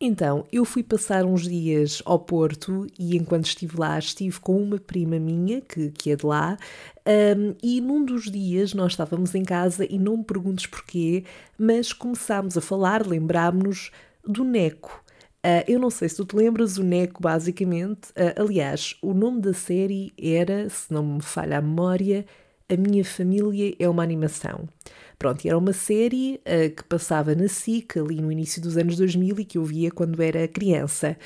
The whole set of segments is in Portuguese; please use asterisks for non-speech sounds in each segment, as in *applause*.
Então, eu fui passar uns dias ao Porto e enquanto estive lá estive com uma prima minha, que, que é de lá, um, e num dos dias nós estávamos em casa e não me perguntes porquê, mas começámos a falar, lembrámos-nos do Neco. Uh, eu não sei se tu te lembras, o Neco, basicamente. Uh, aliás, o nome da série era, se não me falha a memória, A Minha Família é uma Animação. Pronto, era uma série uh, que passava na SIC ali no início dos anos 2000 e que eu via quando era criança.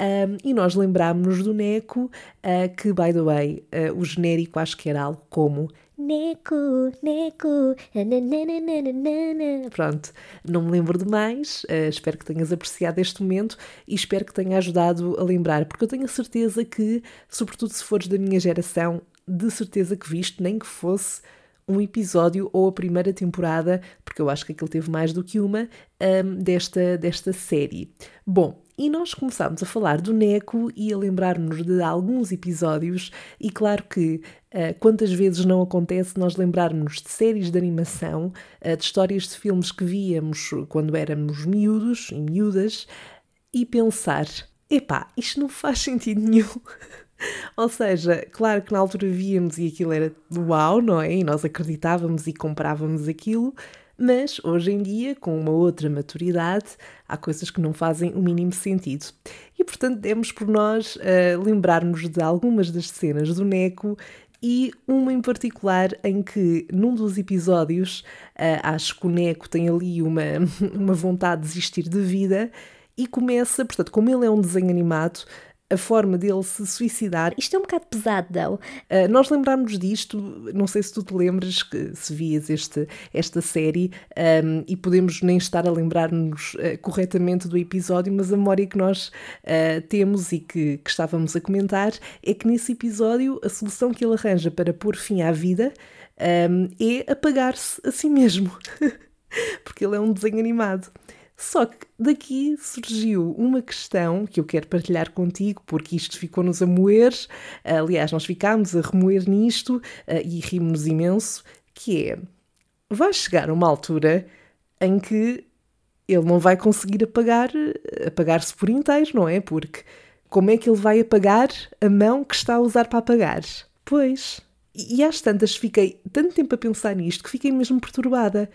Um, e nós lembrámos-nos do Neco, uh, que, by the way, uh, o genérico acho que era algo como Neco, Neco. Pronto, não me lembro de mais, uh, espero que tenhas apreciado este momento e espero que tenha ajudado a lembrar, porque eu tenho a certeza que, sobretudo se fores da minha geração, de certeza que viste, nem que fosse um episódio ou a primeira temporada, porque eu acho que aquilo teve mais do que uma, um, desta, desta série. Bom, e nós começámos a falar do Neco e a lembrar-nos de alguns episódios, e claro que uh, quantas vezes não acontece nós lembrarmos de séries de animação, uh, de histórias de filmes que víamos quando éramos miúdos e miúdas, e pensar: epá, isto não faz sentido nenhum. *laughs* Ou seja, claro que na altura víamos e aquilo era uau, não é? E nós acreditávamos e comprávamos aquilo, mas hoje em dia, com uma outra maturidade, há coisas que não fazem o mínimo sentido. E portanto, demos por nós uh, lembrarmos de algumas das cenas do Neco e uma em particular em que, num dos episódios, uh, acho que o Neco tem ali uma, *laughs* uma vontade de desistir de vida e começa, portanto, como ele é um desenho animado, a forma dele se suicidar. Isto é um bocado pesado, não? Uh, nós lembrarmos disto, não sei se tu te lembras que se vias este, esta série um, e podemos nem estar a lembrar-nos uh, corretamente do episódio, mas a memória que nós uh, temos e que, que estávamos a comentar é que nesse episódio a solução que ele arranja para pôr fim à vida um, é apagar-se a si mesmo. *laughs* Porque ele é um desenho animado. Só que daqui surgiu uma questão que eu quero partilhar contigo, porque isto ficou-nos a moer. Aliás, nós ficámos a remoer nisto uh, e rimos imenso, que é, vai chegar uma altura em que ele não vai conseguir apagar, apagar-se por inteiro, não é? Porque como é que ele vai apagar a mão que está a usar para apagar? Pois. E às tantas fiquei tanto tempo a pensar nisto que fiquei mesmo perturbada.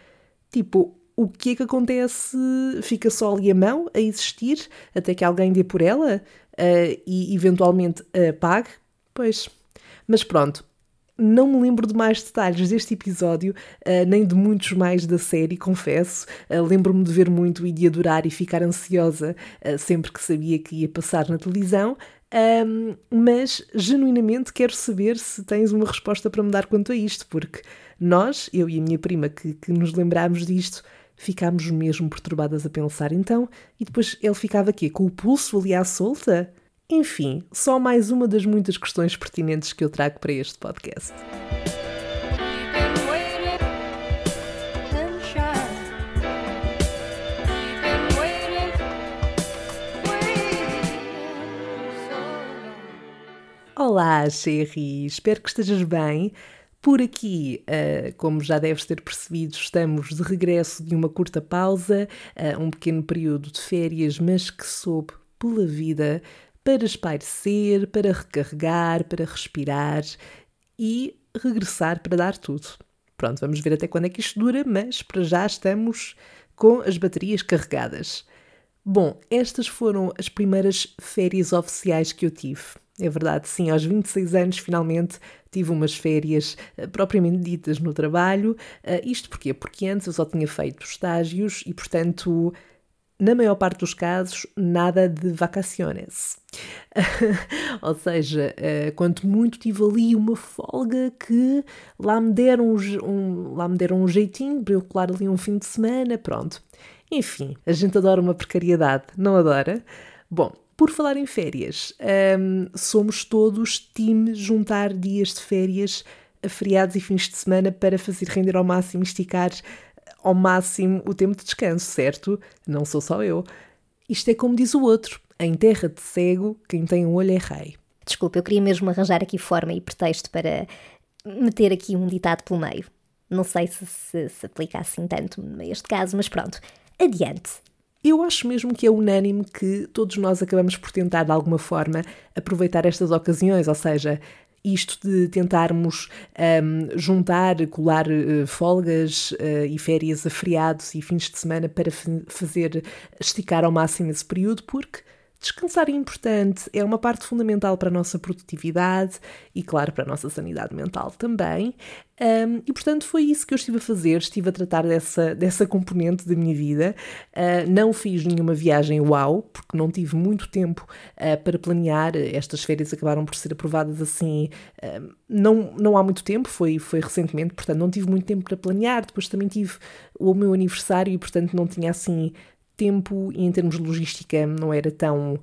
Tipo, o que é que acontece? Fica só ali a mão a existir até que alguém dê por ela uh, e eventualmente a pague? Pois. Mas pronto, não me lembro de mais detalhes deste episódio, uh, nem de muitos mais da série, confesso. Uh, Lembro-me de ver muito e de adorar e ficar ansiosa uh, sempre que sabia que ia passar na televisão. Um, mas genuinamente quero saber se tens uma resposta para me dar quanto a isto, porque nós, eu e a minha prima, que, que nos lembrámos disto, ficámos mesmo perturbadas a pensar então, e depois ele ficava aqui com o pulso ali à solta? Enfim, só mais uma das muitas questões pertinentes que eu trago para este podcast. Olá, Sherry! Espero que estejas bem. Por aqui, uh, como já deves ter percebido, estamos de regresso de uma curta pausa, uh, um pequeno período de férias, mas que soube pela vida para espairecer, para recarregar, para respirar e regressar para dar tudo. Pronto, vamos ver até quando é que isto dura, mas para já estamos com as baterias carregadas. Bom, estas foram as primeiras férias oficiais que eu tive. É verdade, sim, aos 26 anos finalmente tive umas férias uh, propriamente ditas no trabalho. Uh, isto porquê? Porque antes eu só tinha feito estágios e, portanto, na maior parte dos casos, nada de vacaciones. *laughs* Ou seja, uh, quanto muito tive ali uma folga que lá me deram um, lá me deram um jeitinho para eu colar ali um fim de semana, pronto. Enfim, a gente adora uma precariedade, não adora? Bom, por falar em férias, um, somos todos time juntar dias de férias a feriados e fins de semana para fazer render ao máximo e esticar ao máximo o tempo de descanso, certo? Não sou só eu. Isto é como diz o outro: em terra de cego, quem tem um olho é rei. Desculpa, eu queria mesmo arranjar aqui forma e pretexto para meter aqui um ditado pelo meio. Não sei se se, se aplica assim tanto neste caso, mas pronto. Adiante. Eu acho mesmo que é unânime que todos nós acabamos por tentar, de alguma forma, aproveitar estas ocasiões, ou seja, isto de tentarmos um, juntar, colar uh, folgas uh, e férias a feriados e fins de semana para fazer esticar ao máximo esse período, porque Descansar é importante, é uma parte fundamental para a nossa produtividade e, claro, para a nossa sanidade mental também. Um, e, portanto, foi isso que eu estive a fazer, estive a tratar dessa, dessa componente da minha vida. Uh, não fiz nenhuma viagem uau, porque não tive muito tempo uh, para planear. Estas férias acabaram por ser aprovadas assim, uh, não, não há muito tempo, foi, foi recentemente, portanto, não tive muito tempo para planear. Depois também tive o meu aniversário e, portanto, não tinha assim tempo e em termos de logística não era tão,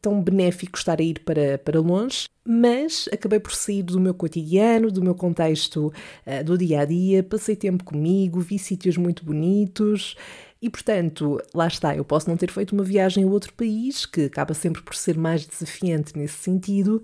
tão benéfico estar a ir para, para longe, mas acabei por sair do meu cotidiano, do meu contexto uh, do dia a dia, passei tempo comigo, vi sítios muito bonitos. E portanto, lá está, eu posso não ter feito uma viagem a outro país, que acaba sempre por ser mais desafiante nesse sentido,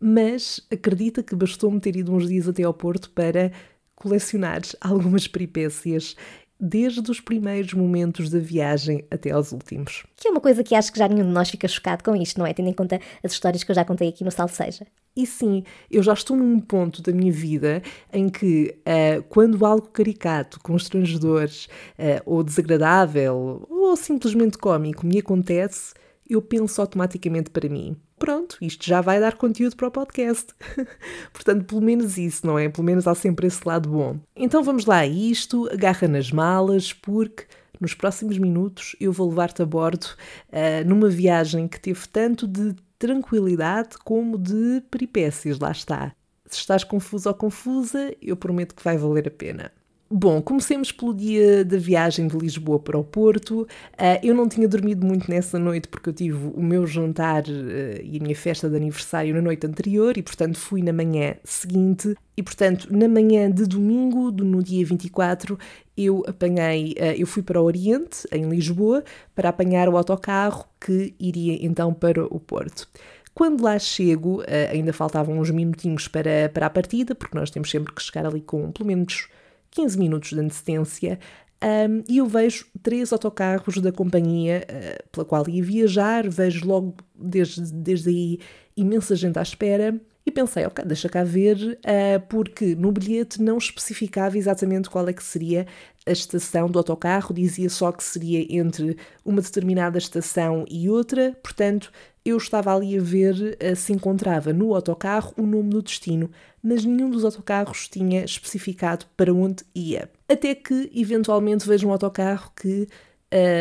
mas acredita que bastou-me ter ido uns dias até ao Porto para colecionar *laughs* algumas peripécias desde os primeiros momentos da viagem até aos últimos. Que é uma coisa que acho que já nenhum de nós fica chocado com isto, não é? Tendo em conta as histórias que eu já contei aqui no Salseja. E sim, eu já estou num ponto da minha vida em que, uh, quando algo caricato, constrangedor, uh, ou desagradável, ou simplesmente cómico me acontece, eu penso automaticamente para mim: pronto, isto já vai dar conteúdo para o podcast. *laughs* Portanto, pelo menos isso, não é? Pelo menos há sempre esse lado bom. Então vamos lá a isto, agarra nas malas, porque nos próximos minutos eu vou levar-te a bordo uh, numa viagem que teve tanto de tranquilidade como de peripécias, lá está. Se estás confuso ou confusa, eu prometo que vai valer a pena. Bom, comecemos pelo dia da viagem de Lisboa para o Porto. Uh, eu não tinha dormido muito nessa noite porque eu tive o meu jantar uh, e a minha festa de aniversário na noite anterior e, portanto, fui na manhã seguinte. E, portanto, na manhã de domingo, no dia 24, eu apanhei, uh, eu fui para o Oriente, em Lisboa, para apanhar o autocarro que iria então para o Porto. Quando lá chego, ainda faltavam uns minutinhos para, para a partida, porque nós temos sempre que chegar ali com pelo menos 15 minutos de antecedência um, e eu vejo três autocarros da companhia uh, pela qual ia viajar, vejo logo desde, desde aí imensa gente à espera e pensei, ok, deixa cá ver, uh, porque no bilhete não especificava exatamente qual é que seria a estação do autocarro, dizia só que seria entre uma determinada estação e outra, portanto, eu estava ali a ver uh, se encontrava no autocarro o nome do destino, mas nenhum dos autocarros tinha especificado para onde ia. Até que, eventualmente, vejo um autocarro que,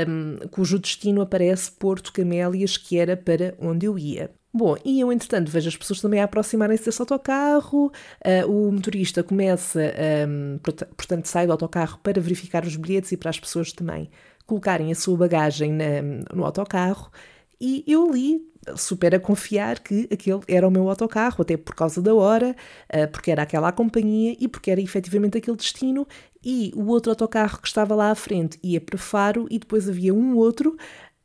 um, cujo destino aparece Porto Camélias, que era para onde eu ia. Bom, e eu, entretanto, vejo as pessoas também a aproximarem-se desse autocarro, uh, o motorista começa, um, portanto, sai do autocarro para verificar os bilhetes e para as pessoas também colocarem a sua bagagem na, no autocarro, e eu li super a confiar que aquele era o meu autocarro, até por causa da hora, uh, porque era aquela companhia e porque era efetivamente aquele destino, e o outro autocarro que estava lá à frente ia para Faro e depois havia um outro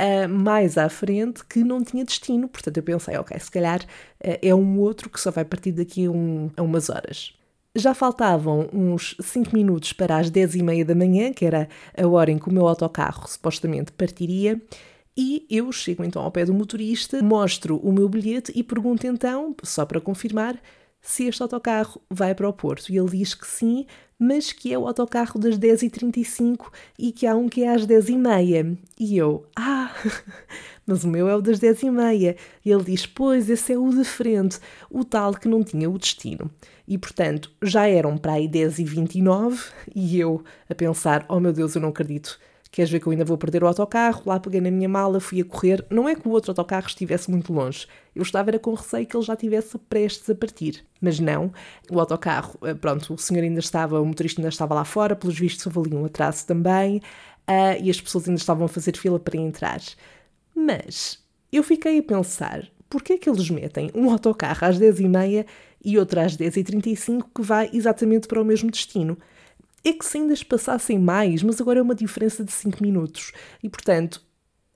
uh, mais à frente que não tinha destino. Portanto, eu pensei, ok, se calhar uh, é um outro que só vai partir daqui a, um, a umas horas. Já faltavam uns 5 minutos para as 10 e meia da manhã, que era a hora em que o meu autocarro supostamente partiria, e eu chego então ao pé do motorista, mostro o meu bilhete e pergunto então, só para confirmar, se este autocarro vai para o Porto. E ele diz que sim, mas que é o autocarro das 10h35 e que há um que é às 10h30. E eu, ah, *laughs* mas o meu é o das 10h30. E ele diz, pois, esse é o de frente, o tal que não tinha o destino. E portanto, já eram para aí 10h29 e eu a pensar, oh meu Deus, eu não acredito Queres ver que eu ainda vou perder o autocarro? Lá peguei na minha mala, fui a correr. Não é que o outro autocarro estivesse muito longe. Eu estava era com receio que ele já estivesse prestes a partir. Mas não, o autocarro, eh, pronto, o senhor ainda estava, o motorista ainda estava lá fora, pelos vistos houve ali um atraso também, uh, e as pessoas ainda estavam a fazer fila para entrar. Mas eu fiquei a pensar, porquê é que eles metem um autocarro às 10h30 e outro às 10h35 que vai exatamente para o mesmo destino? É que se ainda passassem mais, mas agora é uma diferença de 5 minutos. E, portanto,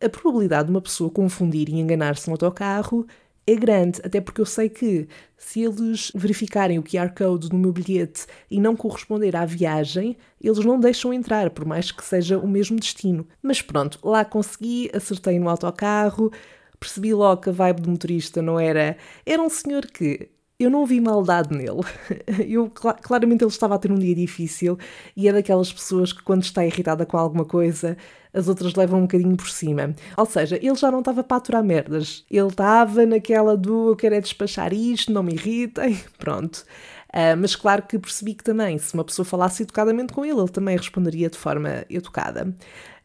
a probabilidade de uma pessoa confundir e enganar-se no autocarro é grande, até porque eu sei que se eles verificarem o QR Code no meu bilhete e não corresponder à viagem, eles não deixam entrar, por mais que seja o mesmo destino. Mas pronto, lá consegui, acertei no autocarro, percebi logo que a vibe do motorista não era. Era um senhor que eu não vi maldade nele. *laughs* Eu, claramente ele estava a ter um dia difícil e é daquelas pessoas que quando está irritada com alguma coisa, as outras levam um bocadinho por cima. Ou seja, ele já não estava para aturar merdas. Ele estava naquela do eu quero é despachar isto, não me irritem, *laughs* pronto. Uh, mas claro que percebi que também, se uma pessoa falasse educadamente com ele, ele também responderia de forma educada.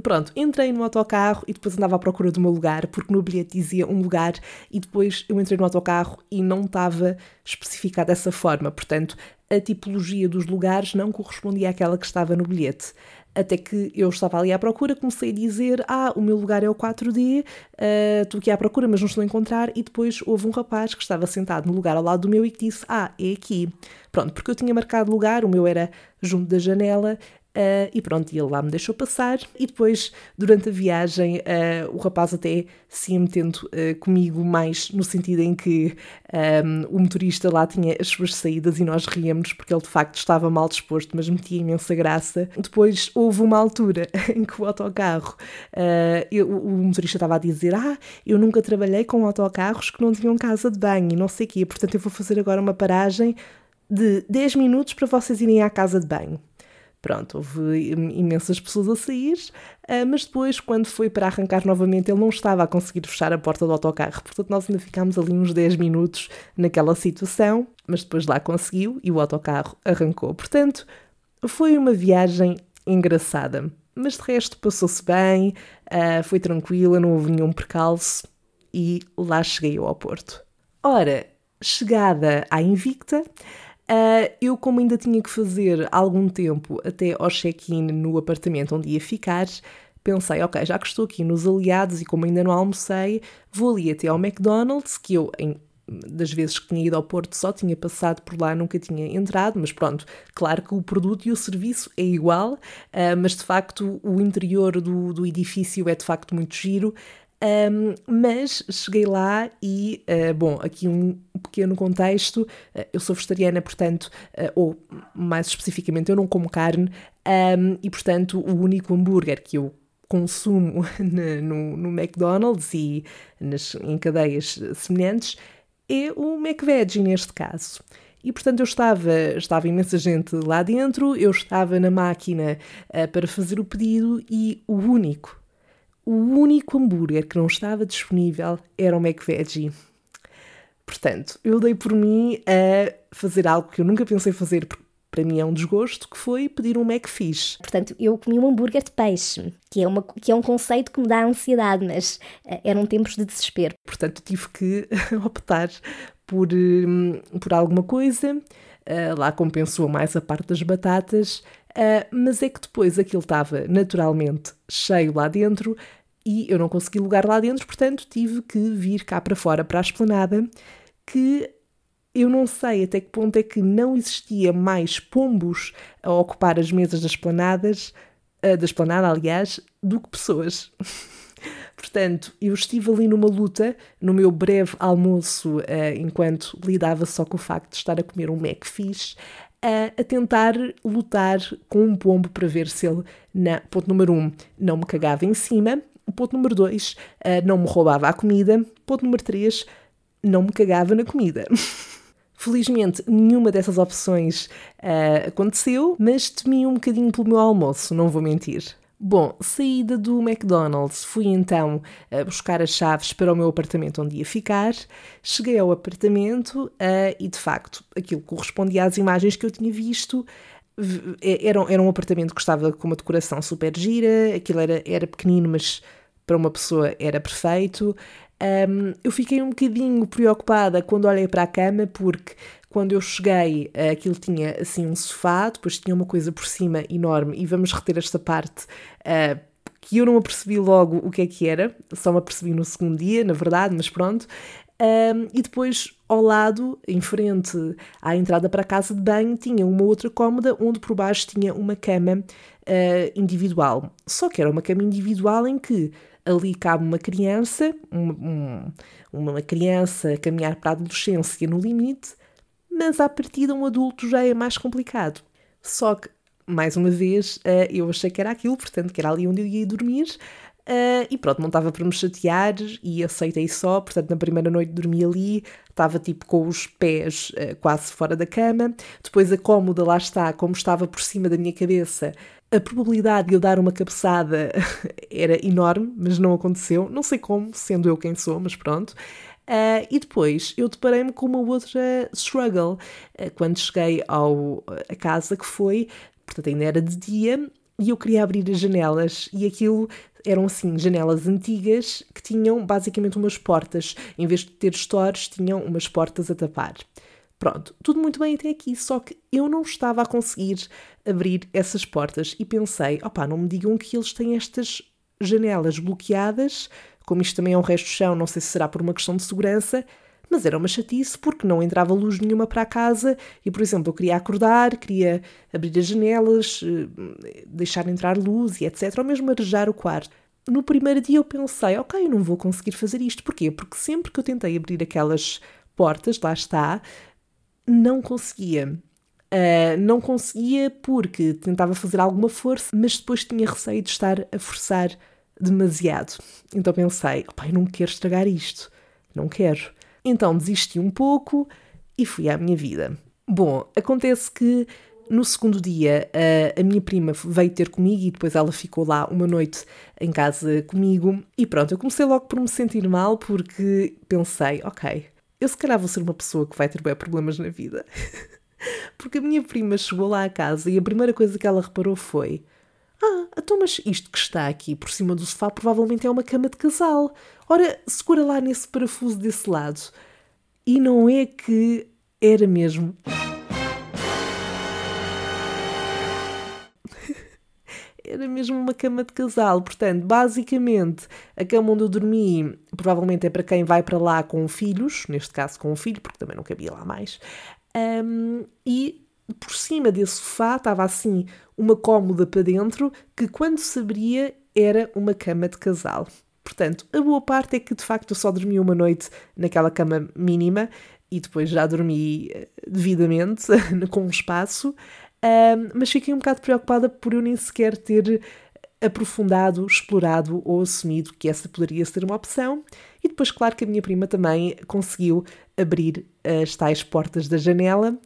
Pronto, entrei no autocarro e depois andava à procura do meu lugar, porque no bilhete dizia um lugar e depois eu entrei no autocarro e não estava especificado dessa forma. Portanto, a tipologia dos lugares não correspondia àquela que estava no bilhete. Até que eu estava ali à procura, comecei a dizer: Ah, o meu lugar é o 4D, uh, ah, estou aqui à procura, mas não estou a encontrar. E depois houve um rapaz que estava sentado no lugar ao lado do meu e que disse: Ah, é aqui. Pronto, porque eu tinha marcado lugar, o meu era junto da janela, Uh, e pronto, ele lá me deixou passar. E depois, durante a viagem, uh, o rapaz até se ia metendo uh, comigo mais no sentido em que um, o motorista lá tinha as suas saídas e nós ríamos porque ele de facto estava mal disposto, mas metia imensa graça. Depois houve uma altura *laughs* em que o autocarro, eu, o motorista estava a dizer: Ah, eu nunca trabalhei com autocarros que não tinham casa de banho e não sei o quê, portanto eu vou fazer agora uma paragem de 10 minutos para vocês irem à casa de banho. Pronto, houve imensas pessoas a sair, ah, mas depois, quando foi para arrancar novamente, ele não estava a conseguir fechar a porta do autocarro. Portanto, nós ainda ficámos ali uns 10 minutos naquela situação, mas depois lá conseguiu e o autocarro arrancou. Portanto, foi uma viagem engraçada. Mas de resto, passou-se bem, ah, foi tranquila, não houve nenhum percalço e lá cheguei ao Porto. Ora, chegada à Invicta, Uh, eu, como ainda tinha que fazer algum tempo até ao check-in no apartamento onde ia ficar, pensei, ok, já que estou aqui nos aliados e como ainda não almocei, vou ali até ao McDonald's, que eu, em, das vezes que tinha ido ao Porto, só tinha passado por lá, nunca tinha entrado, mas pronto, claro que o produto e o serviço é igual, uh, mas de facto o interior do, do edifício é de facto muito giro, um, mas cheguei lá e, uh, bom, aqui um pequeno contexto: uh, eu sou vegetariana, portanto, uh, ou mais especificamente, eu não como carne, um, e portanto, o único hambúrguer que eu consumo *laughs* no, no McDonald's e nas, em cadeias semelhantes é o McVeggie, neste caso. E portanto eu estava, estava imensa gente lá dentro, eu estava na máquina para fazer o pedido e o único o único hambúrguer que não estava disponível era o McVeggie. Portanto, eu dei por mim a fazer algo que eu nunca pensei fazer, porque para mim é um desgosto, que foi pedir um McFish. Portanto, eu comi um hambúrguer de peixe, que é, uma, que é um conceito que me dá ansiedade, mas uh, eram tempos de desespero. Portanto, tive que *laughs* optar por, um, por alguma coisa. Uh, lá compensou mais a parte das batatas, uh, mas é que depois aquilo estava naturalmente cheio lá dentro, e eu não consegui lugar lá dentro, portanto tive que vir cá para fora, para a esplanada, que eu não sei até que ponto é que não existia mais pombos a ocupar as mesas das esplanadas, uh, da esplanada, aliás, do que pessoas. *laughs* Portanto, eu estive ali numa luta, no meu breve almoço, uh, enquanto lidava só com o facto de estar a comer um Macfish, uh, a tentar lutar com um pombo para ver se ele, na, ponto número um, não me cagava em cima, Ponto número 2, uh, eh, não me roubava a comida. Ponto número 3, não me cagava na comida. *laughs* Felizmente, nenhuma dessas opções uh, aconteceu, mas temi um bocadinho pelo meu almoço, não vou mentir. Bom, saída do McDonald's, fui então uh, buscar as chaves para o meu apartamento onde ia ficar. Cheguei ao apartamento uh, e, de facto, aquilo correspondia às imagens que eu tinha visto. Era, era um apartamento que estava com uma decoração super gira, aquilo era, era pequenino, mas para uma pessoa era perfeito. Um, eu fiquei um bocadinho preocupada quando olhei para a cama, porque quando eu cheguei, aquilo tinha assim um sofá, depois tinha uma coisa por cima enorme, e vamos reter esta parte. Uh, que eu não apercebi logo o que é que era, só me apercebi no segundo dia, na verdade, mas pronto. Um, e depois, ao lado, em frente à entrada para a casa de banho, tinha uma outra cômoda onde por baixo tinha uma cama uh, individual. Só que era uma cama individual em que ali cabe uma criança, uma, um, uma criança caminhar para a adolescência no limite, mas à partida um adulto já é mais complicado. Só que, mais uma vez, eh, eu achei que era aquilo, portanto, que era ali onde eu ia dormir, Uh, e pronto, não estava para me chatear e aceitei só. Portanto, na primeira noite dormi ali, estava tipo com os pés uh, quase fora da cama. Depois a cómoda lá está, como estava por cima da minha cabeça, a probabilidade de eu dar uma cabeçada *laughs* era enorme, mas não aconteceu. Não sei como, sendo eu quem sou, mas pronto. Uh, e depois eu deparei-me com uma outra struggle quando cheguei ao, a casa que foi, portanto ainda era de dia, e eu queria abrir as janelas. E aquilo eram assim janelas antigas que tinham basicamente umas portas, em vez de ter stores, tinham umas portas a tapar. Pronto, tudo muito bem até aqui, só que eu não estava a conseguir abrir essas portas. E pensei, opá, não me digam que eles têm estas janelas bloqueadas, como isto também é um resto de chão, não sei se será por uma questão de segurança, mas era uma chatice porque não entrava luz nenhuma para a casa e, por exemplo, eu queria acordar, queria abrir as janelas, eh, deixar entrar luz e etc. Ou mesmo arejar o quarto. No primeiro dia eu pensei, ok, eu não vou conseguir fazer isto. Porquê? Porque sempre que eu tentei abrir aquelas portas, lá está, não conseguia. Uh, não conseguia porque tentava fazer alguma força, mas depois tinha receio de estar a forçar demasiado. Então pensei, opa, eu não quero estragar isto, não quero. Então desisti um pouco e fui à minha vida. Bom, acontece que no segundo dia a, a minha prima veio ter comigo e depois ela ficou lá uma noite em casa comigo. E pronto, eu comecei logo por me sentir mal porque pensei, ok, eu se calhar vou ser uma pessoa que vai ter bem problemas na vida. *laughs* porque a minha prima chegou lá à casa e a primeira coisa que ela reparou foi: mas isto que está aqui por cima do sofá provavelmente é uma cama de casal. Ora, segura lá nesse parafuso desse lado. E não é que era mesmo. *laughs* era mesmo uma cama de casal. Portanto, basicamente, a cama onde eu dormi provavelmente é para quem vai para lá com filhos, neste caso com um filho, porque também não cabia lá mais. Um, e por cima desse sofá estava assim uma cómoda para dentro que, quando se abria, era uma cama de casal. Portanto, a boa parte é que de facto eu só dormi uma noite naquela cama mínima e depois já dormi eh, devidamente, *laughs* com um espaço, mas fiquei um bocado preocupada por eu nem sequer ter aprofundado, explorado ou assumido que essa poderia ser uma opção. E depois, claro que a minha prima também conseguiu abrir as tais portas da janela.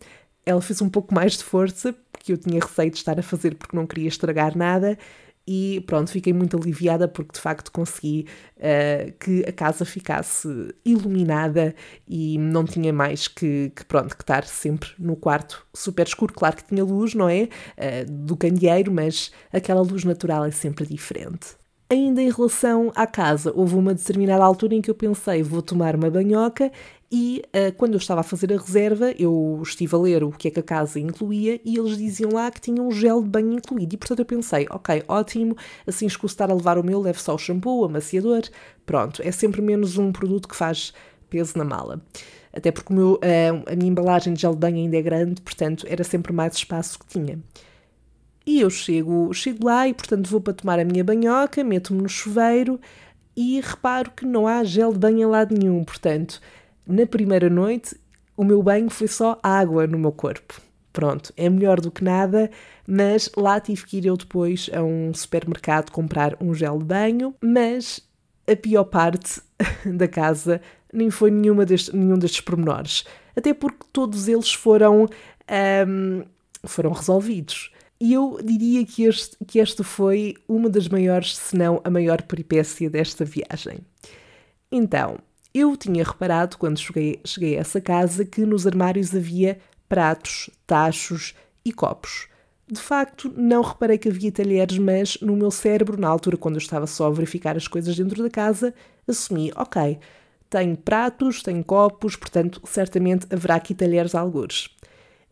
Ela fez um pouco mais de força, porque eu tinha receio de estar a fazer porque não queria estragar nada, e pronto, fiquei muito aliviada porque de facto consegui uh, que a casa ficasse iluminada e não tinha mais que, que, pronto, que estar sempre no quarto super escuro. Claro que tinha luz, não é? Uh, do candeeiro, mas aquela luz natural é sempre diferente. Ainda em relação à casa, houve uma determinada altura em que eu pensei vou tomar uma banhoca e uh, quando eu estava a fazer a reserva, eu estive a ler o que é que a casa incluía e eles diziam lá que tinha um gel de banho incluído. E portanto eu pensei, ok, ótimo, assim escuso estar a levar o meu, levo só o shampoo, o amaciador, pronto, é sempre menos um produto que faz peso na mala. Até porque meu, uh, a minha embalagem de gel de banho ainda é grande, portanto era sempre mais espaço que tinha. E eu chego, chego lá e, portanto, vou para tomar a minha banhoca, meto-me no chuveiro e reparo que não há gel de banho em lado nenhum. Portanto, na primeira noite, o meu banho foi só água no meu corpo. Pronto, é melhor do que nada, mas lá tive que ir eu depois a um supermercado comprar um gel de banho, mas a pior parte *laughs* da casa nem foi nenhuma deste, nenhum destes pormenores. Até porque todos eles foram, um, foram resolvidos. E eu diria que, este, que esta foi uma das maiores, se não a maior peripécia desta viagem. Então, eu tinha reparado, quando cheguei, cheguei a essa casa, que nos armários havia pratos, tachos e copos. De facto, não reparei que havia talheres, mas no meu cérebro, na altura, quando eu estava só a verificar as coisas dentro da casa, assumi: ok, tenho pratos, tenho copos, portanto, certamente haverá aqui talheres algures.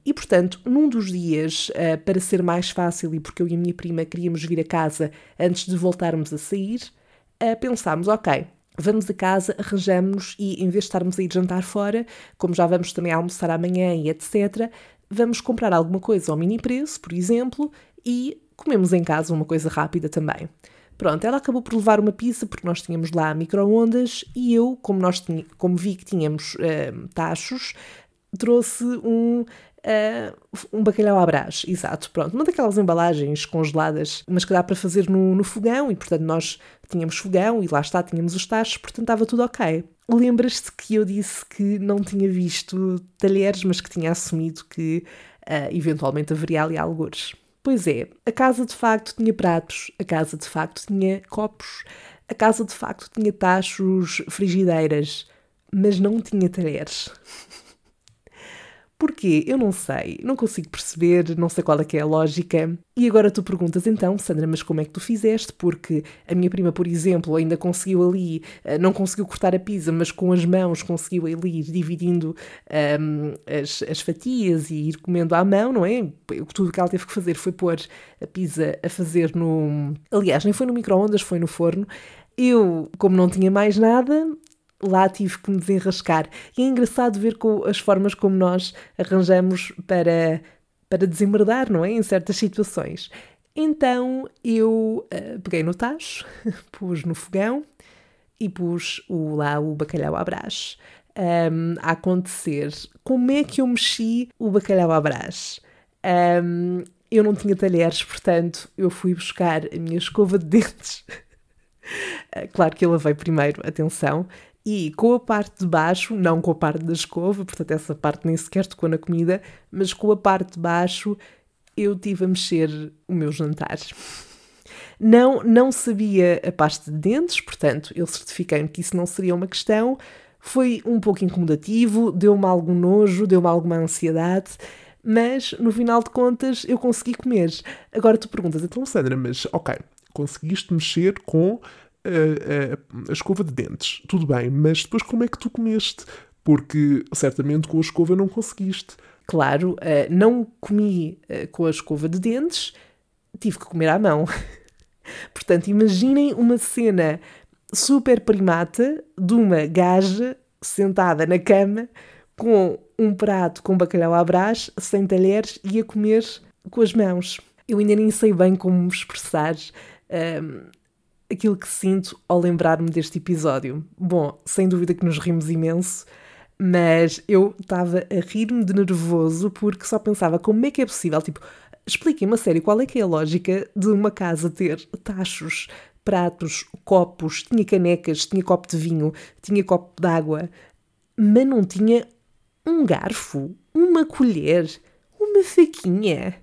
E, portanto, num dos dias, uh, para ser mais fácil e porque eu e a minha prima queríamos vir a casa antes de voltarmos a sair, uh, pensámos: ok, vamos a casa, arranjamos e em vez de estarmos a ir jantar fora, como já vamos também almoçar amanhã e etc., vamos comprar alguma coisa ao mini preço, por exemplo, e comemos em casa uma coisa rápida também. Pronto, ela acabou por levar uma pizza porque nós tínhamos lá micro-ondas e eu, como, nós como vi que tínhamos uh, tachos, trouxe um Uh, um bacalhau à brás, exato, pronto. Uma daquelas embalagens congeladas, mas que dá para fazer no, no fogão, e portanto nós tínhamos fogão e lá está, tínhamos os tachos, portanto estava tudo ok. Lembras-te que eu disse que não tinha visto talheres, mas que tinha assumido que uh, eventualmente haveria ali algures? Pois é, a casa de facto tinha pratos, a casa de facto tinha copos, a casa de facto tinha tachos, frigideiras, mas não tinha talheres. Porquê? Eu não sei, não consigo perceber, não sei qual é que é a lógica. E agora tu perguntas então, Sandra, mas como é que tu fizeste? Porque a minha prima, por exemplo, ainda conseguiu ali, eh, não conseguiu cortar a pizza, mas com as mãos conseguiu ali ir dividindo um, as, as fatias e ir comendo à mão, não é? Tudo que ela teve que fazer foi pôr a pizza a fazer no. Aliás, nem foi no micro-ondas, foi no forno. Eu, como não tinha mais nada, lá tive que me desenrascar. E é engraçado ver com as formas como nós arranjamos para, para desembardar, não é? Em certas situações. Então eu uh, peguei no tacho, *laughs* pus no fogão e pus o, lá o bacalhau à brás um, a acontecer. Como é que eu mexi o bacalhau à brás? Um, eu não tinha talheres, portanto eu fui buscar a minha escova de dentes. *laughs* claro que eu lavei primeiro, atenção, e com a parte de baixo, não com a parte da escova, portanto essa parte nem sequer tocou na comida, mas com a parte de baixo eu tive a mexer o meu jantar. Não, não sabia a pasta de dentes, portanto eu certifiquei-me que isso não seria uma questão. Foi um pouco incomodativo, deu-me algum nojo, deu-me alguma ansiedade, mas no final de contas eu consegui comer. Agora tu perguntas, então Sandra, mas ok, conseguiste mexer com a, a, escova de dentes. Tudo bem, mas depois como é que tu comeste? Porque certamente com a escova não conseguiste. Claro, uh, não comi uh, com a escova de dentes, tive que comer à mão. *laughs* Portanto, imaginem uma cena super primata de uma gaja sentada na cama com um prato com bacalhau à brás, sem talheres e a comer com as mãos. Eu ainda nem sei bem como me expressar. Um, aquilo que sinto ao lembrar-me deste episódio. Bom, sem dúvida que nos rimos imenso, mas eu estava a rir-me de nervoso porque só pensava como é que é possível, tipo, expliquem-me a sério qual é que é a lógica de uma casa ter tachos, pratos, copos, tinha canecas, tinha copo de vinho, tinha copo de água, mas não tinha um garfo, uma colher, uma faquinha,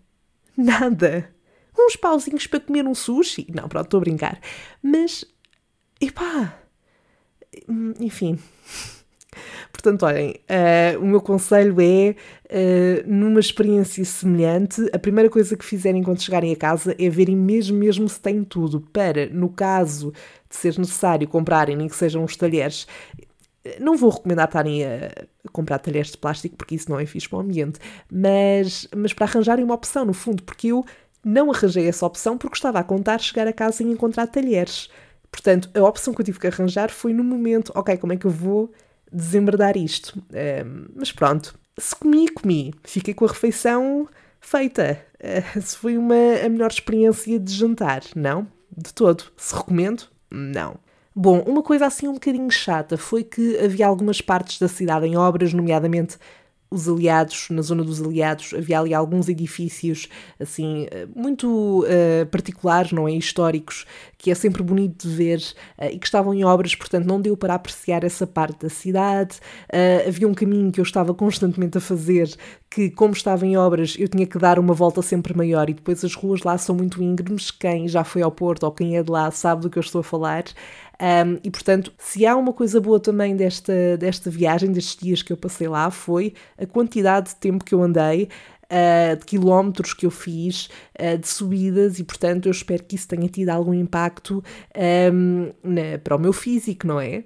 nada uns pauzinhos para comer um sushi. Não, pronto, estou a brincar. Mas, epá, hum, enfim. *laughs* Portanto, olhem, uh, o meu conselho é, uh, numa experiência semelhante, a primeira coisa que fizerem quando chegarem a casa é verem mesmo, mesmo se têm tudo, para, no caso de ser necessário comprarem, nem que sejam os talheres, não vou recomendar estarem a comprar talheres de plástico, porque isso não é fixe para o ambiente, mas, mas para arranjarem uma opção, no fundo, porque eu não arranjei essa opção porque estava a contar chegar a casa e encontrar talheres. Portanto, a opção que eu tive que arranjar foi no momento, ok, como é que eu vou desembardar isto? Um, mas pronto, se comi, comi. Fiquei com a refeição feita. Uh, *laughs* se foi uma, a melhor experiência de jantar, não? De todo. Se recomendo? Não. Bom, uma coisa assim um bocadinho chata foi que havia algumas partes da cidade em obras, nomeadamente os aliados, na zona dos aliados, havia ali alguns edifícios assim eh, muito uh, particulares, não é? Históricos, que é sempre bonito de ver uh, e que estavam em obras, portanto não deu para apreciar essa parte da cidade. Uh, havia um caminho que eu estava constantemente a fazer, que como estava em obras eu tinha que dar uma volta sempre maior e depois as ruas lá são muito íngremes. Quem já foi ao Porto ou quem é de lá sabe do que eu estou a falar. Um, e portanto, se há uma coisa boa também desta, desta viagem, destes dias que eu passei lá, foi a quantidade de tempo que eu andei. Uh, de quilómetros que eu fiz, uh, de subidas, e portanto eu espero que isso tenha tido algum impacto um, na, para o meu físico, não é?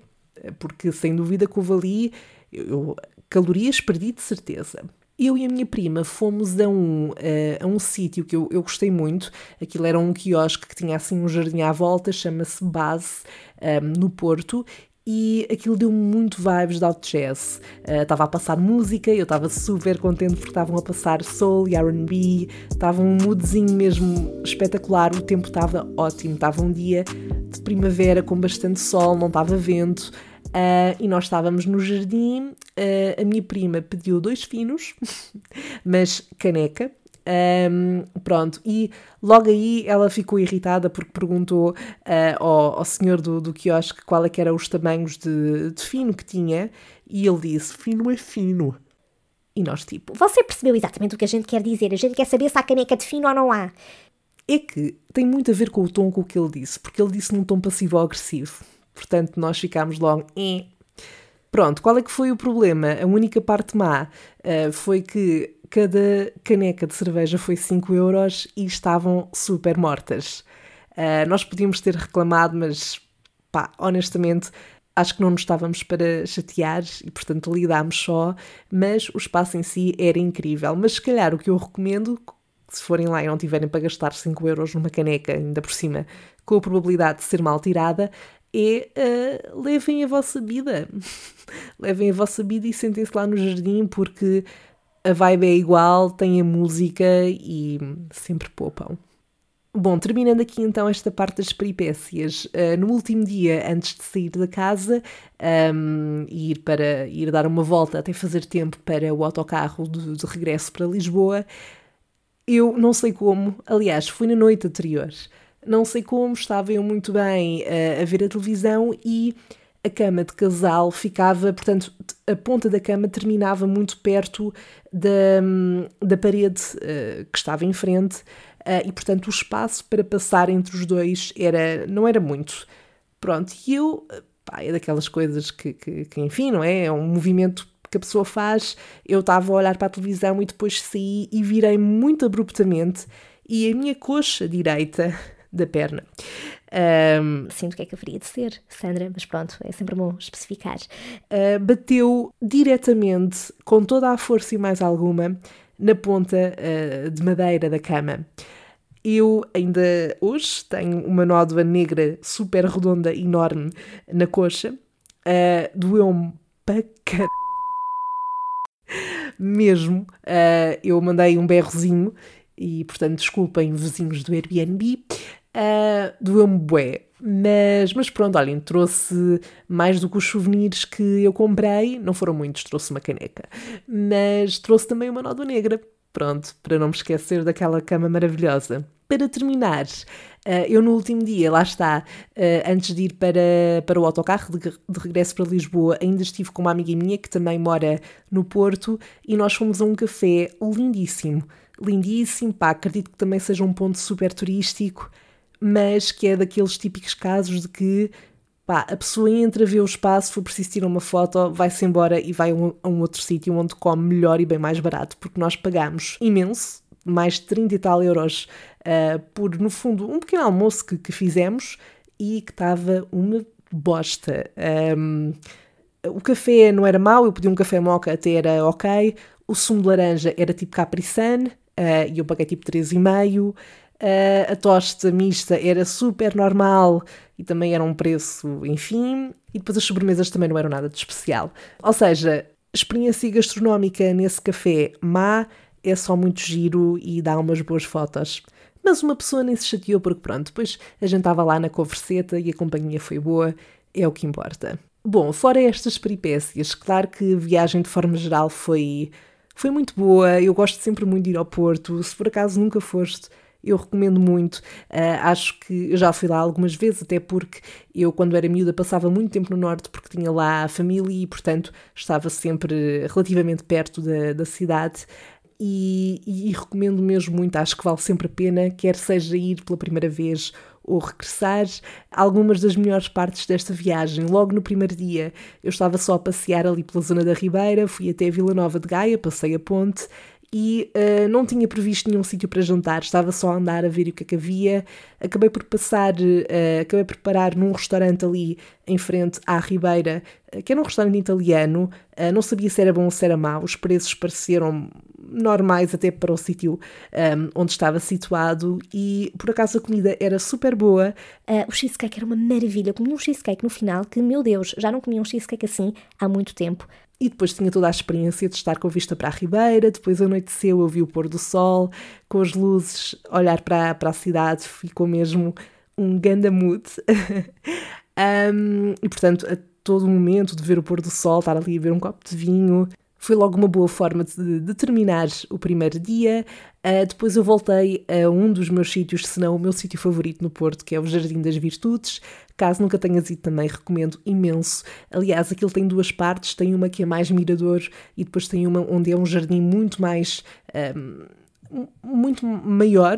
Porque sem dúvida que houve ali eu, eu, calorias perdi de certeza. Eu e a minha prima fomos a um, uh, a um sítio que eu, eu gostei muito. Aquilo era um quiosque que tinha assim um jardim à volta, chama-se Base, um, no Porto. e aquilo deu-me muito vibes de out jazz. Estava uh, a passar música, eu estava super contente porque estavam a passar soul e R&B, estava um moodzinho mesmo espetacular, o tempo estava ótimo, estava um dia de primavera com bastante sol, não estava vento, uh, e nós estávamos no jardim, uh, a minha prima pediu dois finos, *laughs* mas caneca, um, pronto, e logo aí ela ficou irritada porque perguntou uh, ao, ao, senhor do, do quiosque qual é que eram os tamanhos de, de fino que tinha e ele disse, fino é fino. E nós tipo... Você percebeu exatamente o que a gente quer dizer, a gente quer saber se há caneca de fino ou não há. É que tem muito a ver com o tom com o que ele disse, porque ele disse num tom passivo-agressivo. Portanto, nós ficámos logo... Eh. Pronto, qual é que foi o problema? A única parte má uh, foi que cada caneca de cerveja foi 5 euros e estavam super mortas. Uh, nós podíamos ter reclamado, mas pá, honestamente acho que não nos estávamos para chatear e, portanto, lidámos só, mas o espaço em si era incrível. Mas se calhar o que eu recomendo, se forem lá e não tiverem para gastar 5 euros numa caneca, ainda por cima, com a probabilidade de ser mal tirada, é uh, levem a vossa vida. *laughs* levem a vossa vida e sentem-se lá no jardim, porque a vibe é igual, tem a música e sempre poupam. Bom, terminando aqui então esta parte das peripécias, uh, no último dia antes de sair da casa um, e ir para ir dar uma volta até fazer tempo para o autocarro de, de regresso para Lisboa, eu não sei como, aliás, fui na noite anterior, não sei como, estava eu muito bem uh, a ver a televisão e a cama de casal ficava, portanto, a ponta da cama terminava muito perto da, da parede uh, que estava em frente uh, e, portanto, o espaço para passar entre os dois era, não era muito. Pronto, e eu, pá, é daquelas coisas que, que, que, enfim, não é? É um movimento que a pessoa faz. Eu estava a olhar para a televisão e depois saí e virei muito abruptamente e a minha coxa direita da perna um, Sinto que é que haveria de ser, Sandra, mas pronto, é sempre bom especificar. Uh, bateu diretamente, com toda a força e mais alguma, na ponta uh, de madeira da cama. Eu ainda hoje tenho uma nódoa negra super redonda, enorme, na coxa. Uh, Doeu-me para car... Mesmo. Uh, eu mandei um berrozinho e, portanto, desculpem vizinhos do Airbnb. Uh, Doeu-me bué. Mas, mas pronto, olhem, trouxe mais do que os souvenirs que eu comprei. Não foram muitos, trouxe uma caneca. Mas trouxe também uma nódoa negra. Pronto, para não me esquecer daquela cama maravilhosa. Para terminar, uh, eu no último dia, lá está, uh, antes de ir para, para o autocarro de, de, regresso para Lisboa, ainda estive com uma amiga minha que também mora no Porto e nós fomos a um café lindíssimo. Lindíssimo, pá, acredito que também seja um ponto super turístico mas que é daqueles típicos casos de que pá, a pessoa entra, vê o espaço, for preciso tirar uma foto, vai-se embora e vai a um, a um outro sítio onde come melhor e bem mais barato, porque nós pagamos imenso, mais de 30 e tal euros, uh, por, no fundo, um pequeno almoço que, que fizemos e que estava uma bosta. Um, o café não era mau, eu pedi um café moca, até era ok. O sumo de laranja era tipo Capri Sun, uh, e eu paguei tipo 3,5. A tosta mista era super normal e também era um preço, enfim. E depois as sobremesas também não eram nada de especial. Ou seja, experiência gastronómica nesse café má é só muito giro e dá umas boas fotos. Mas uma pessoa nem se chateou porque pronto, depois a gente estava lá na converseta e a companhia foi boa, é o que importa. Bom, fora estas peripécias, claro que a viagem de forma geral foi, foi muito boa, eu gosto sempre muito de ir ao Porto, se por acaso nunca foste, eu recomendo muito. Uh, acho que já fui lá algumas vezes, até porque eu, quando era miúda, passava muito tempo no Norte porque tinha lá a família e, portanto, estava sempre relativamente perto da, da cidade. E, e, e recomendo mesmo muito, acho que vale sempre a pena, quer seja ir pela primeira vez ou regressar. Algumas das melhores partes desta viagem, logo no primeiro dia, eu estava só a passear ali pela zona da Ribeira, fui até Vila Nova de Gaia, passei a ponte e uh, não tinha previsto nenhum sítio para jantar, estava só a andar a ver o que é que havia. Acabei por passar, uh, acabei por parar num restaurante ali em frente à Ribeira, uh, que era um restaurante italiano, não sabia se era bom ou se era mau, os preços pareceram normais até para o sítio um, onde estava situado e por acaso a comida era super boa. O cheesecake era uma maravilha. Eu comi um cheesecake no final que, meu Deus, já não comi um cheesecake assim há muito tempo. E depois tinha toda a experiência de estar com vista para a Ribeira, depois anoiteceu, eu vi o pôr do sol, com as luzes, olhar para, para a cidade, ficou mesmo um ganda mood. *laughs* um, e portanto, a todo momento de ver o pôr do sol, estar ali a ver um copo de vinho, foi logo uma boa forma de, de terminar o primeiro dia. Uh, depois eu voltei a um dos meus sítios, se não o meu sítio favorito no Porto, que é o Jardim das Virtudes. Caso nunca tenhas ido também, recomendo imenso. Aliás, aquilo tem duas partes, tem uma que é mais mirador e depois tem uma onde é um jardim muito mais... Um, muito maior,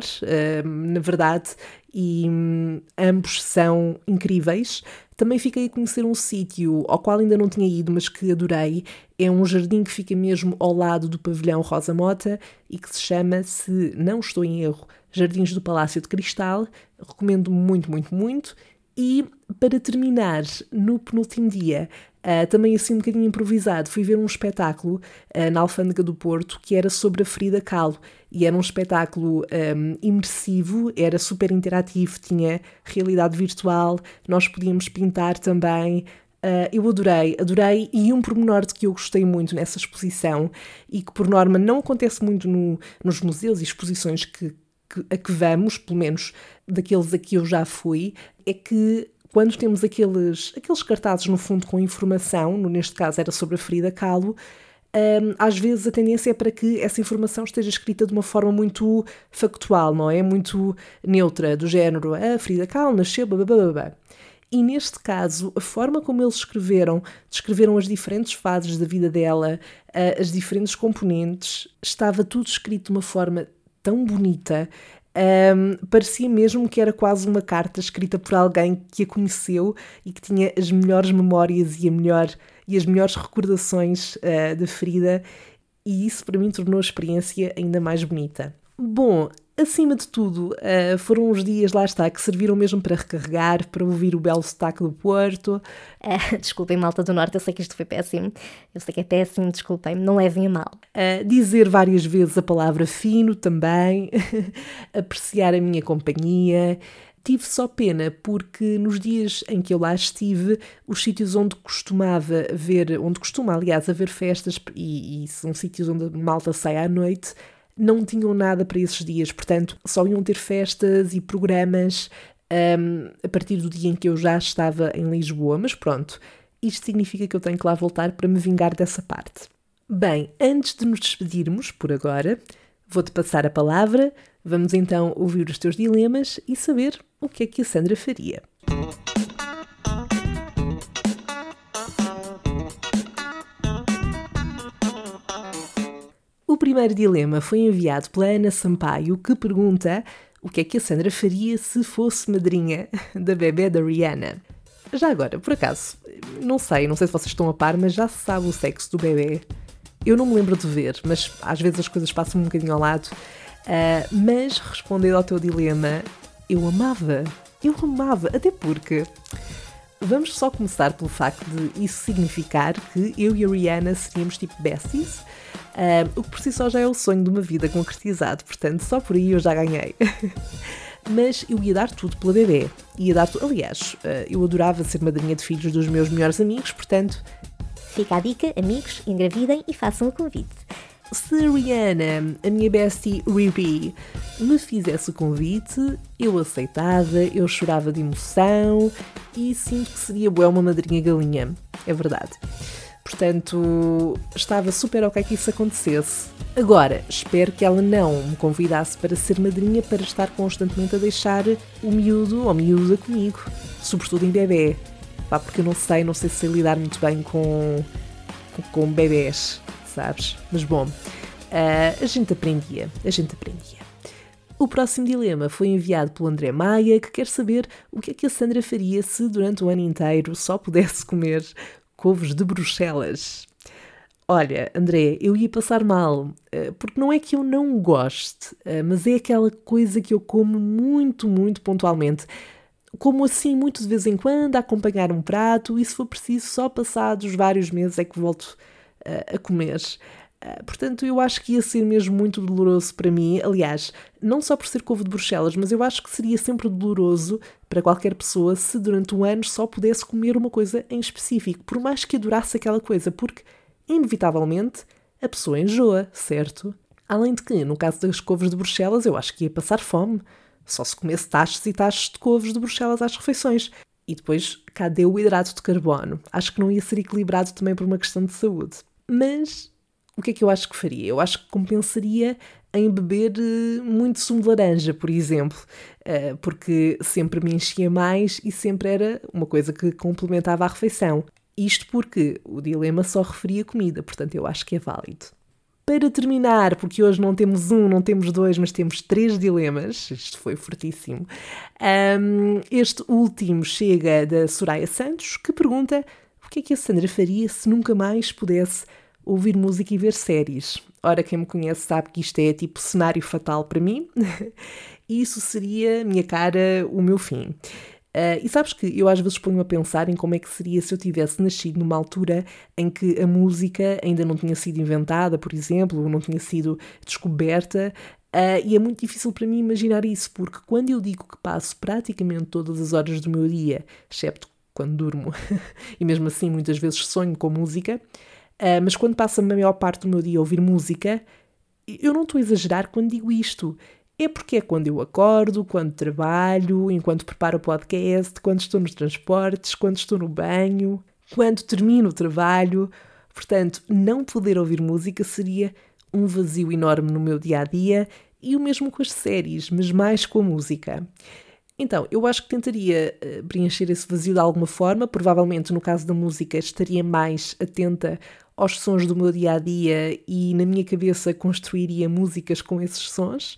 na verdade, e um, ambos são incríveis. Também fiquei a conhecer um sítio ao qual ainda não tinha ido, mas que adorei. É um jardim que fica mesmo ao lado do pavilhão Rosa Mota e que se chama, se não estou em erro, Jardins do Palácio de Cristal. Recomendo muito, muito, muito. E para terminar, no penúltimo dia, uh, também assim um bocadinho improvisado, fui ver um espetáculo uh, na Alfândega do Porto que era sobre a Frida Kahlo e era um espetáculo um, imersivo, era super interativo, tinha realidade virtual, nós podíamos pintar também. Uh, eu adorei, adorei, e um pormenor de que eu gostei muito nessa exposição e que por norma não acontece muito no, nos museus e exposições que, que, a que vamos, pelo menos daqueles a que eu já fui, é que quando temos aqueles, aqueles cartazes no fundo com informação, neste caso era sobre a Frida Kahlo, um, às vezes a tendência é para que essa informação esteja escrita de uma forma muito factual, não é? Muito neutra, do género a Frida Kahlo nasceu, blá. E neste caso, a forma como eles escreveram, descreveram as diferentes fases da vida dela, as diferentes componentes, estava tudo escrito de uma forma tão bonita um, parecia mesmo que era quase uma carta escrita por alguém que a conheceu e que tinha as melhores memórias e, a melhor, e as melhores recordações uh, da Frida, e isso para mim tornou a experiência ainda mais bonita. Bom, acima de tudo, uh, foram uns dias, lá está, que serviram mesmo para recarregar, para ouvir o belo sotaque do Porto. Uh, *laughs* desculpem, malta do Norte, eu sei que isto foi péssimo. Eu sei que é péssimo, desculpem, não levem a mal. Uh, dizer várias vezes a palavra fino também, *laughs* apreciar a minha companhia. Tive só pena porque nos dias em que eu lá estive, os sítios onde costumava ver, onde costuma, aliás, haver festas, e, e são sítios onde malta sai à noite, não tinham nada para esses dias, portanto, só iam ter festas e programas um, a partir do dia em que eu já estava em Lisboa. Mas pronto, isto significa que eu tenho que lá voltar para me vingar dessa parte. Bem, antes de nos despedirmos por agora, vou-te passar a palavra. Vamos então ouvir os teus dilemas e saber o que é que a Sandra faria. Primeiro dilema foi enviado pela Ana Sampaio, que pergunta o que é que a Sandra faria se fosse madrinha da bebê da Rihanna. Já agora, por acaso, não sei, não sei se vocês estão a par, mas já se sabe o sexo do bebê. Eu não me lembro de ver, mas às vezes as coisas passam um bocadinho ao lado. Uh, mas respondendo ao teu dilema, eu amava. Eu amava, até porque. Vamos só começar pelo facto de isso significar que eu e a Rihanna seríamos tipo besties O que por si só já é o sonho de uma vida concretizado, portanto, só por aí eu já ganhei. *laughs* Mas eu ia dar tudo pela bebê. Ia dar tudo. Aliás, uh, eu adorava ser madrinha de filhos dos meus melhores amigos, portanto. Fica a dica, amigos, engravidem e façam o convite. Se Rihanna, a minha bestie Riri, me fizesse o convite, eu aceitava, eu chorava de emoção e sinto que seria boa uma madrinha galinha. É verdade. Portanto, estava super ok que isso acontecesse. Agora, espero que ela não me convidasse para ser madrinha para estar constantemente a deixar o miúdo ou miúda comigo, sobretudo em bebê. Pá, porque eu não sei, não sei se lidar muito bem com, com, com bebés, sabes? Mas bom, uh, a gente aprendia, a gente aprendia. O próximo dilema foi enviado pelo André Maia, que quer saber o que é que a Sandra faria se durante o ano inteiro só pudesse comer couves de Bruxelas. Olha, André, eu ia passar mal, eh, porque não é que eu não goste, eh, mas é aquela coisa que eu como muito, muito pontualmente. Como assim, muito de vez em quando, a acompanhar um prato, e se for preciso, só passados vários meses é que volto eh, a comer. Uh, portanto, eu acho que ia ser mesmo muito doloroso para mim. Aliás, não só por ser couve de Bruxelas, mas eu acho que seria sempre doloroso para qualquer pessoa se durante um ano só pudesse comer uma coisa em específico, por mais que adorasse aquela coisa, porque, inevitavelmente, a pessoa enjoa, certo? Além de que, no caso das couves de Bruxelas, eu acho que ia passar fome. Só se comesse tachos e tachos de couves de Bruxelas às refeições. E depois, cadê o hidrato de carbono? Acho que não ia ser equilibrado também por uma questão de saúde. Mas o que é que eu acho que faria? Eu acho que compensaria em beber eh, muito sumo de laranja, por exemplo, eh, porque sempre me enchia mais e sempre era uma coisa que complementava a refeição. Isto porque o dilema só referia comida, portanto eu acho que é válido. Para terminar, porque hoje não temos um, não temos dois, mas temos três dilemas, isto foi fortíssimo. Um, este último chega da Soraya Santos, que pergunta o que é que a Sandra faria se nunca mais pudesse ouvir música e ver séries. Ora, quem me conhece sabe que isto é tipo cenário fatal para mim. *laughs* Isso seria, minha cara, o meu fim. Uh, e sabes que eu às vezes ponho a pensar em como é que seria se eu tivesse nascido numa altura em que a música ainda não tinha sido inventada, por exemplo, ou não tinha sido descoberta. Uh, e é muito difícil para mim imaginar isso, porque quando eu digo que passo praticamente todas as horas do meu dia, excepto quando durmo, *laughs* e mesmo assim muitas vezes sonho com música, Uh, mas quando passo a maior parte do meu dia a ouvir música, eu não estou a exagerar quando digo isto. É porque é quando eu acordo, quando trabalho, enquanto preparo o podcast, quando estou nos transportes, quando estou no banho, quando termino o trabalho. Portanto, não poder ouvir música seria um vazio enorme no meu dia a dia e o mesmo com as séries, mas mais com a música. Então, eu acho que tentaria uh, preencher esse vazio de alguma forma. Provavelmente, no caso da música, estaria mais atenta aos sons do meu dia a dia e na minha cabeça construiria músicas com esses sons.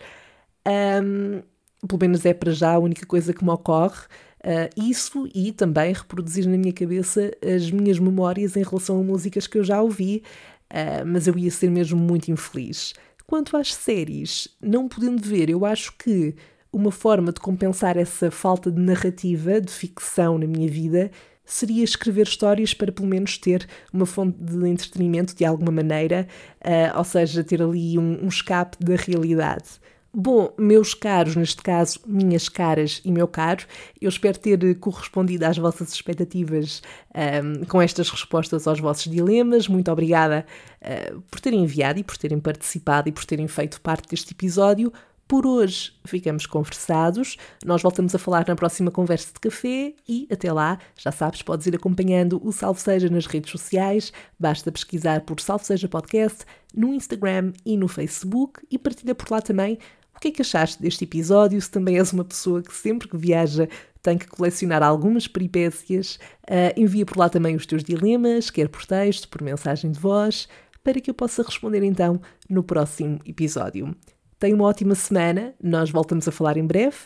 Um, pelo menos é para já a única coisa que me ocorre. Uh, isso e também reproduzir na minha cabeça as minhas memórias em relação a músicas que eu já ouvi, uh, mas eu ia ser mesmo muito infeliz. Quanto às séries, não podendo ver, eu acho que uma forma de compensar essa falta de narrativa, de ficção na minha vida, seria escrever histórias para pelo menos ter uma fonte de entretenimento de alguma maneira, uh, ou seja, ter ali um, um escape da realidade. Bom, meus caros, neste caso, minhas caras e meu caro, eu espero ter correspondido às vossas expectativas um, ehm, com estas respostas aos vossos dilemas. Muito obrigada uh, por terem enviado e por terem participado e por terem feito parte deste episódio. Por hoje ficamos conversados. Nós voltamos a falar na próxima conversa de café e até lá, já sabes, podes ir acompanhando o Salve Seja nas redes sociais. Basta pesquisar por Salve Seja Podcast no Instagram e no Facebook e partilha por lá também o que é que achaste deste episódio. Se também és uma pessoa que sempre que viaja tem que colecionar algumas peripécias, uh, envia por lá também os teus dilemas, quer por texto, por mensagem de voz, para que eu possa responder então no próximo episódio. Tenha uma ótima semana. Nós voltamos a falar em breve.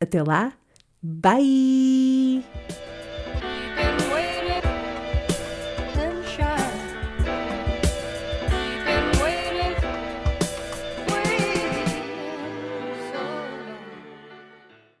Até lá. Bye!